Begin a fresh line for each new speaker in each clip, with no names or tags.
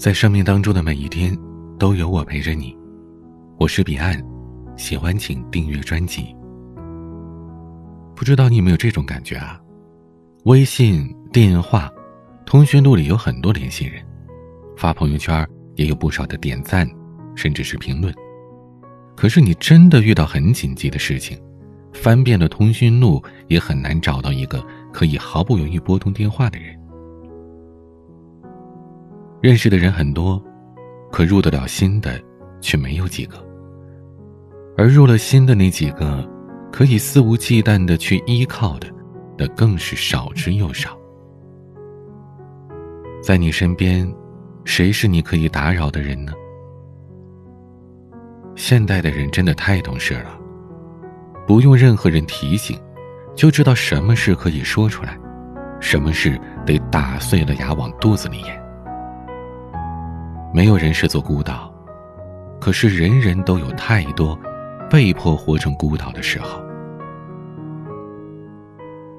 在生命当中的每一天，都有我陪着你。我是彼岸，喜欢请订阅专辑。不知道你有没有这种感觉啊？微信、电话、通讯录里有很多联系人，发朋友圈也有不少的点赞，甚至是评论。可是你真的遇到很紧急的事情，翻遍了通讯录，也很难找到一个可以毫不犹豫拨通电话的人。认识的人很多，可入得了心的却没有几个。而入了心的那几个，可以肆无忌惮的去依靠的，那更是少之又少。在你身边，谁是你可以打扰的人呢？现代的人真的太懂事了，不用任何人提醒，就知道什么事可以说出来，什么事得打碎了牙往肚子里咽。没有人是座孤岛，可是人人都有太多被迫活成孤岛的时候。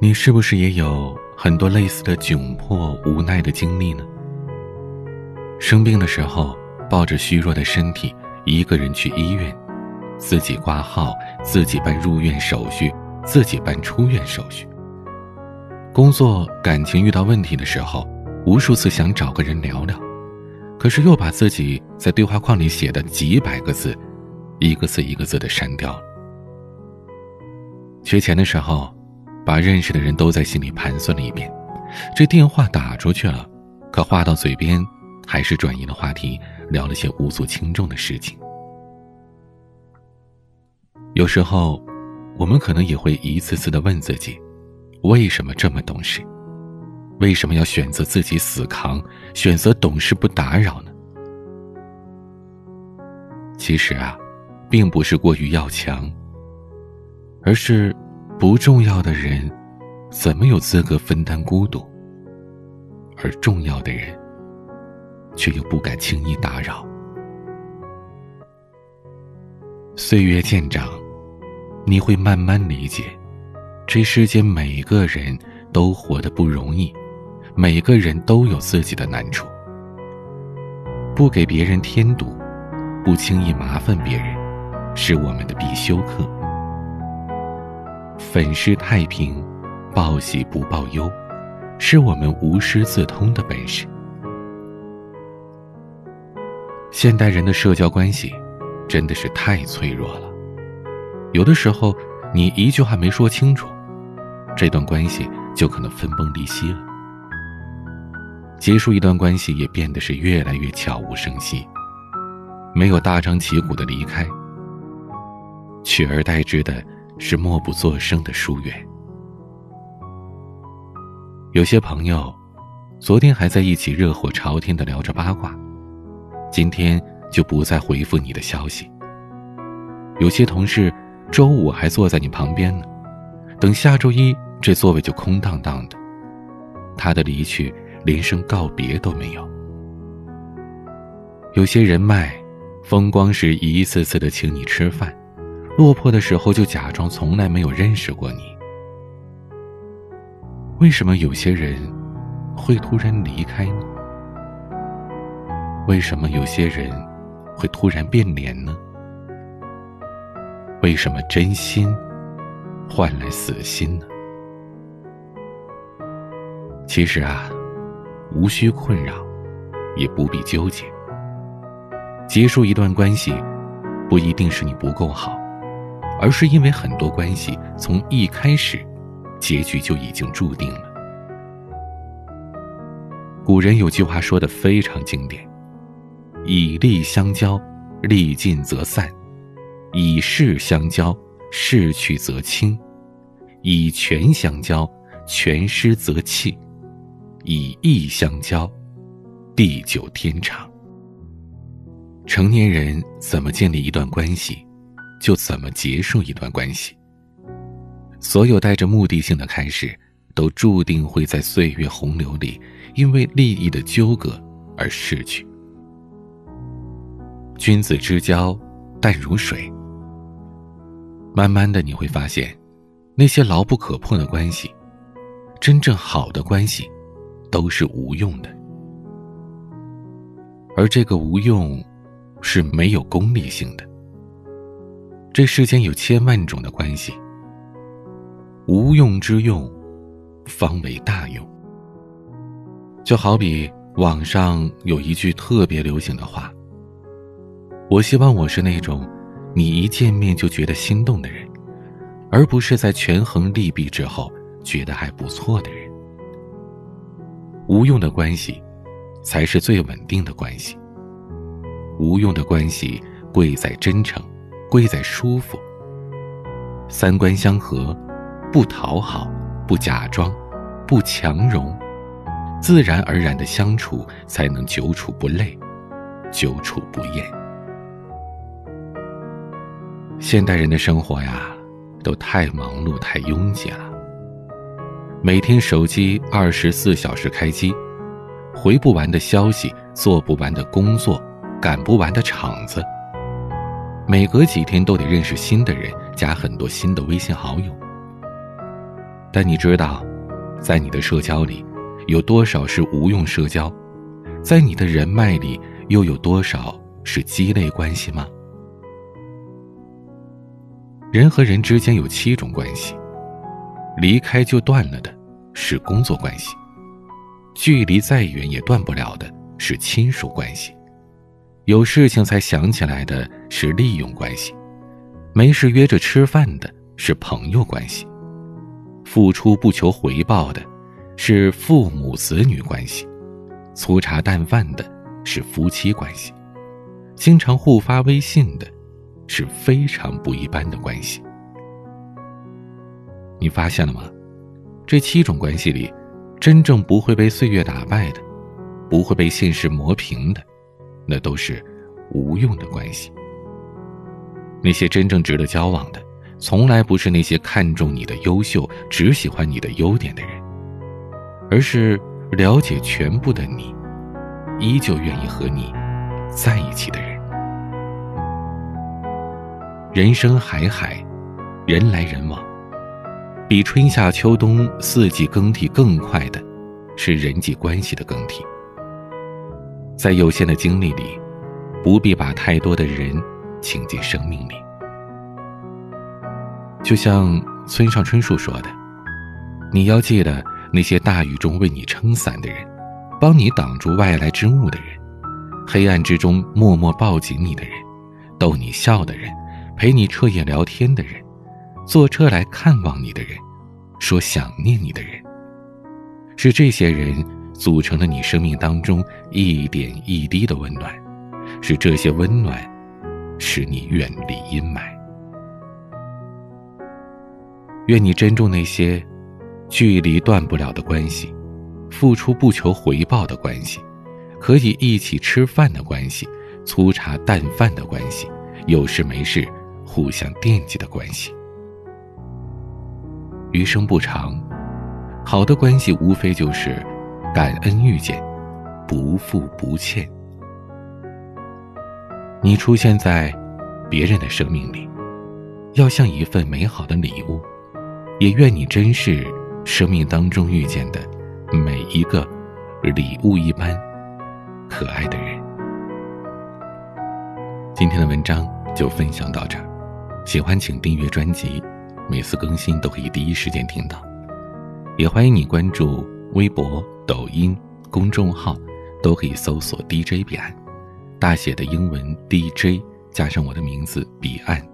你是不是也有很多类似的窘迫、无奈的经历呢？生病的时候，抱着虚弱的身体，一个人去医院，自己挂号，自己办入院手续，自己办出院手续。工作、感情遇到问题的时候，无数次想找个人聊聊。可是又把自己在对话框里写的几百个字，一个字一个字的删掉了。缺钱的时候，把认识的人都在心里盘算了一遍，这电话打出去了，可话到嘴边，还是转移了话题，聊了些无足轻重的事情。有时候，我们可能也会一次次的问自己，为什么这么懂事？为什么要选择自己死扛，选择懂事不打扰呢？其实啊，并不是过于要强，而是不重要的人，怎么有资格分担孤独？而重要的人，却又不敢轻易打扰。岁月渐长，你会慢慢理解，这世间每个人都活得不容易。每个人都有自己的难处，不给别人添堵，不轻易麻烦别人，是我们的必修课。粉饰太平，报喜不报忧，是我们无师自通的本事。现代人的社交关系真的是太脆弱了，有的时候你一句话没说清楚，这段关系就可能分崩离析了。结束一段关系也变得是越来越悄无声息，没有大张旗鼓的离开，取而代之的是默不作声的疏远。有些朋友，昨天还在一起热火朝天的聊着八卦，今天就不再回复你的消息。有些同事，周五还坐在你旁边呢，等下周一这座位就空荡荡的，他的离去。连声告别都没有。有些人脉，风光时一次次的请你吃饭，落魄的时候就假装从来没有认识过你。为什么有些人会突然离开呢？为什么有些人会突然变脸呢？为什么真心换来死心呢？其实啊。无需困扰，也不必纠结。结束一段关系，不一定是你不够好，而是因为很多关系从一开始，结局就已经注定了。古人有句话说的非常经典：“以利相交，利尽则散；以势相交，势去则清；以权相交，权失则弃。”以义相交，地久天长。成年人怎么建立一段关系，就怎么结束一段关系。所有带着目的性的开始，都注定会在岁月洪流里，因为利益的纠葛而逝去。君子之交淡如水。慢慢的，你会发现，那些牢不可破的关系，真正好的关系。都是无用的，而这个无用，是没有功利性的。这世间有千万种的关系，无用之用，方为大用。就好比网上有一句特别流行的话：“我希望我是那种你一见面就觉得心动的人，而不是在权衡利弊之后觉得还不错的人。”无用的关系，才是最稳定的关系。无用的关系，贵在真诚，贵在舒服。三观相合，不讨好，不假装，不强融，自然而然的相处，才能久处不累，久处不厌。现代人的生活呀，都太忙碌，太拥挤了。每天手机二十四小时开机，回不完的消息，做不完的工作，赶不完的场子。每隔几天都得认识新的人，加很多新的微信好友。但你知道，在你的社交里，有多少是无用社交？在你的人脉里，又有多少是鸡肋关系吗？人和人之间有七种关系。离开就断了的，是工作关系；距离再远也断不了的是亲属关系；有事情才想起来的是利用关系；没事约着吃饭的是朋友关系；付出不求回报的是父母子女关系；粗茶淡饭的是夫妻关系；经常互发微信的是非常不一般的关系。你发现了吗？这七种关系里，真正不会被岁月打败的，不会被现实磨平的，那都是无用的关系。那些真正值得交往的，从来不是那些看重你的优秀、只喜欢你的优点的人，而是了解全部的你，依旧愿意和你在一起的人。人生海海，人来人往。比春夏秋冬四季更替更快的，是人际关系的更替。在有限的精力里，不必把太多的人请进生命里。就像村上春树说的：“你要记得那些大雨中为你撑伞的人，帮你挡住外来之物的人，黑暗之中默默抱紧你的人，逗你笑的人，陪你彻夜聊天的人。”坐车来看望你的人，说想念你的人，是这些人组成了你生命当中一点一滴的温暖，是这些温暖，使你远离阴霾。愿你珍重那些距离断不了的关系，付出不求回报的关系，可以一起吃饭的关系，粗茶淡饭的关系，有事没事互相惦记的关系。余生不长，好的关系无非就是感恩遇见，不负不欠。你出现在别人的生命里，要像一份美好的礼物，也愿你珍视生命当中遇见的每一个礼物一般可爱的人。今天的文章就分享到这儿，喜欢请订阅专辑。每次更新都可以第一时间听到，也欢迎你关注微博、抖音公众号，都可以搜索 DJ 彼岸，大写的英文 DJ 加上我的名字彼岸。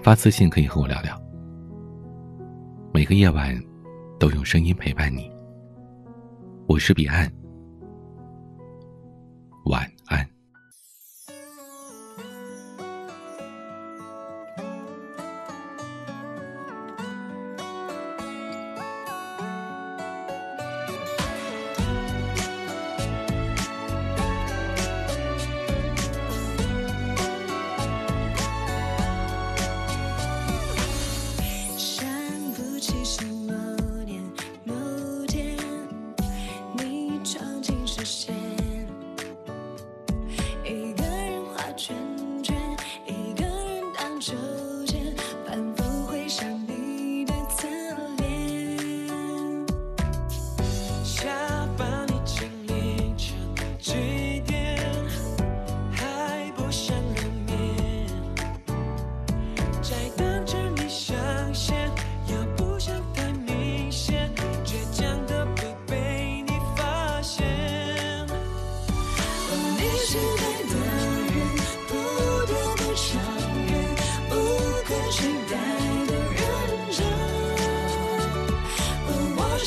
发私信可以和我聊聊。每个夜晚，都用声音陪伴你。我是彼岸，晚。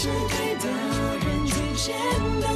是给的人最简单。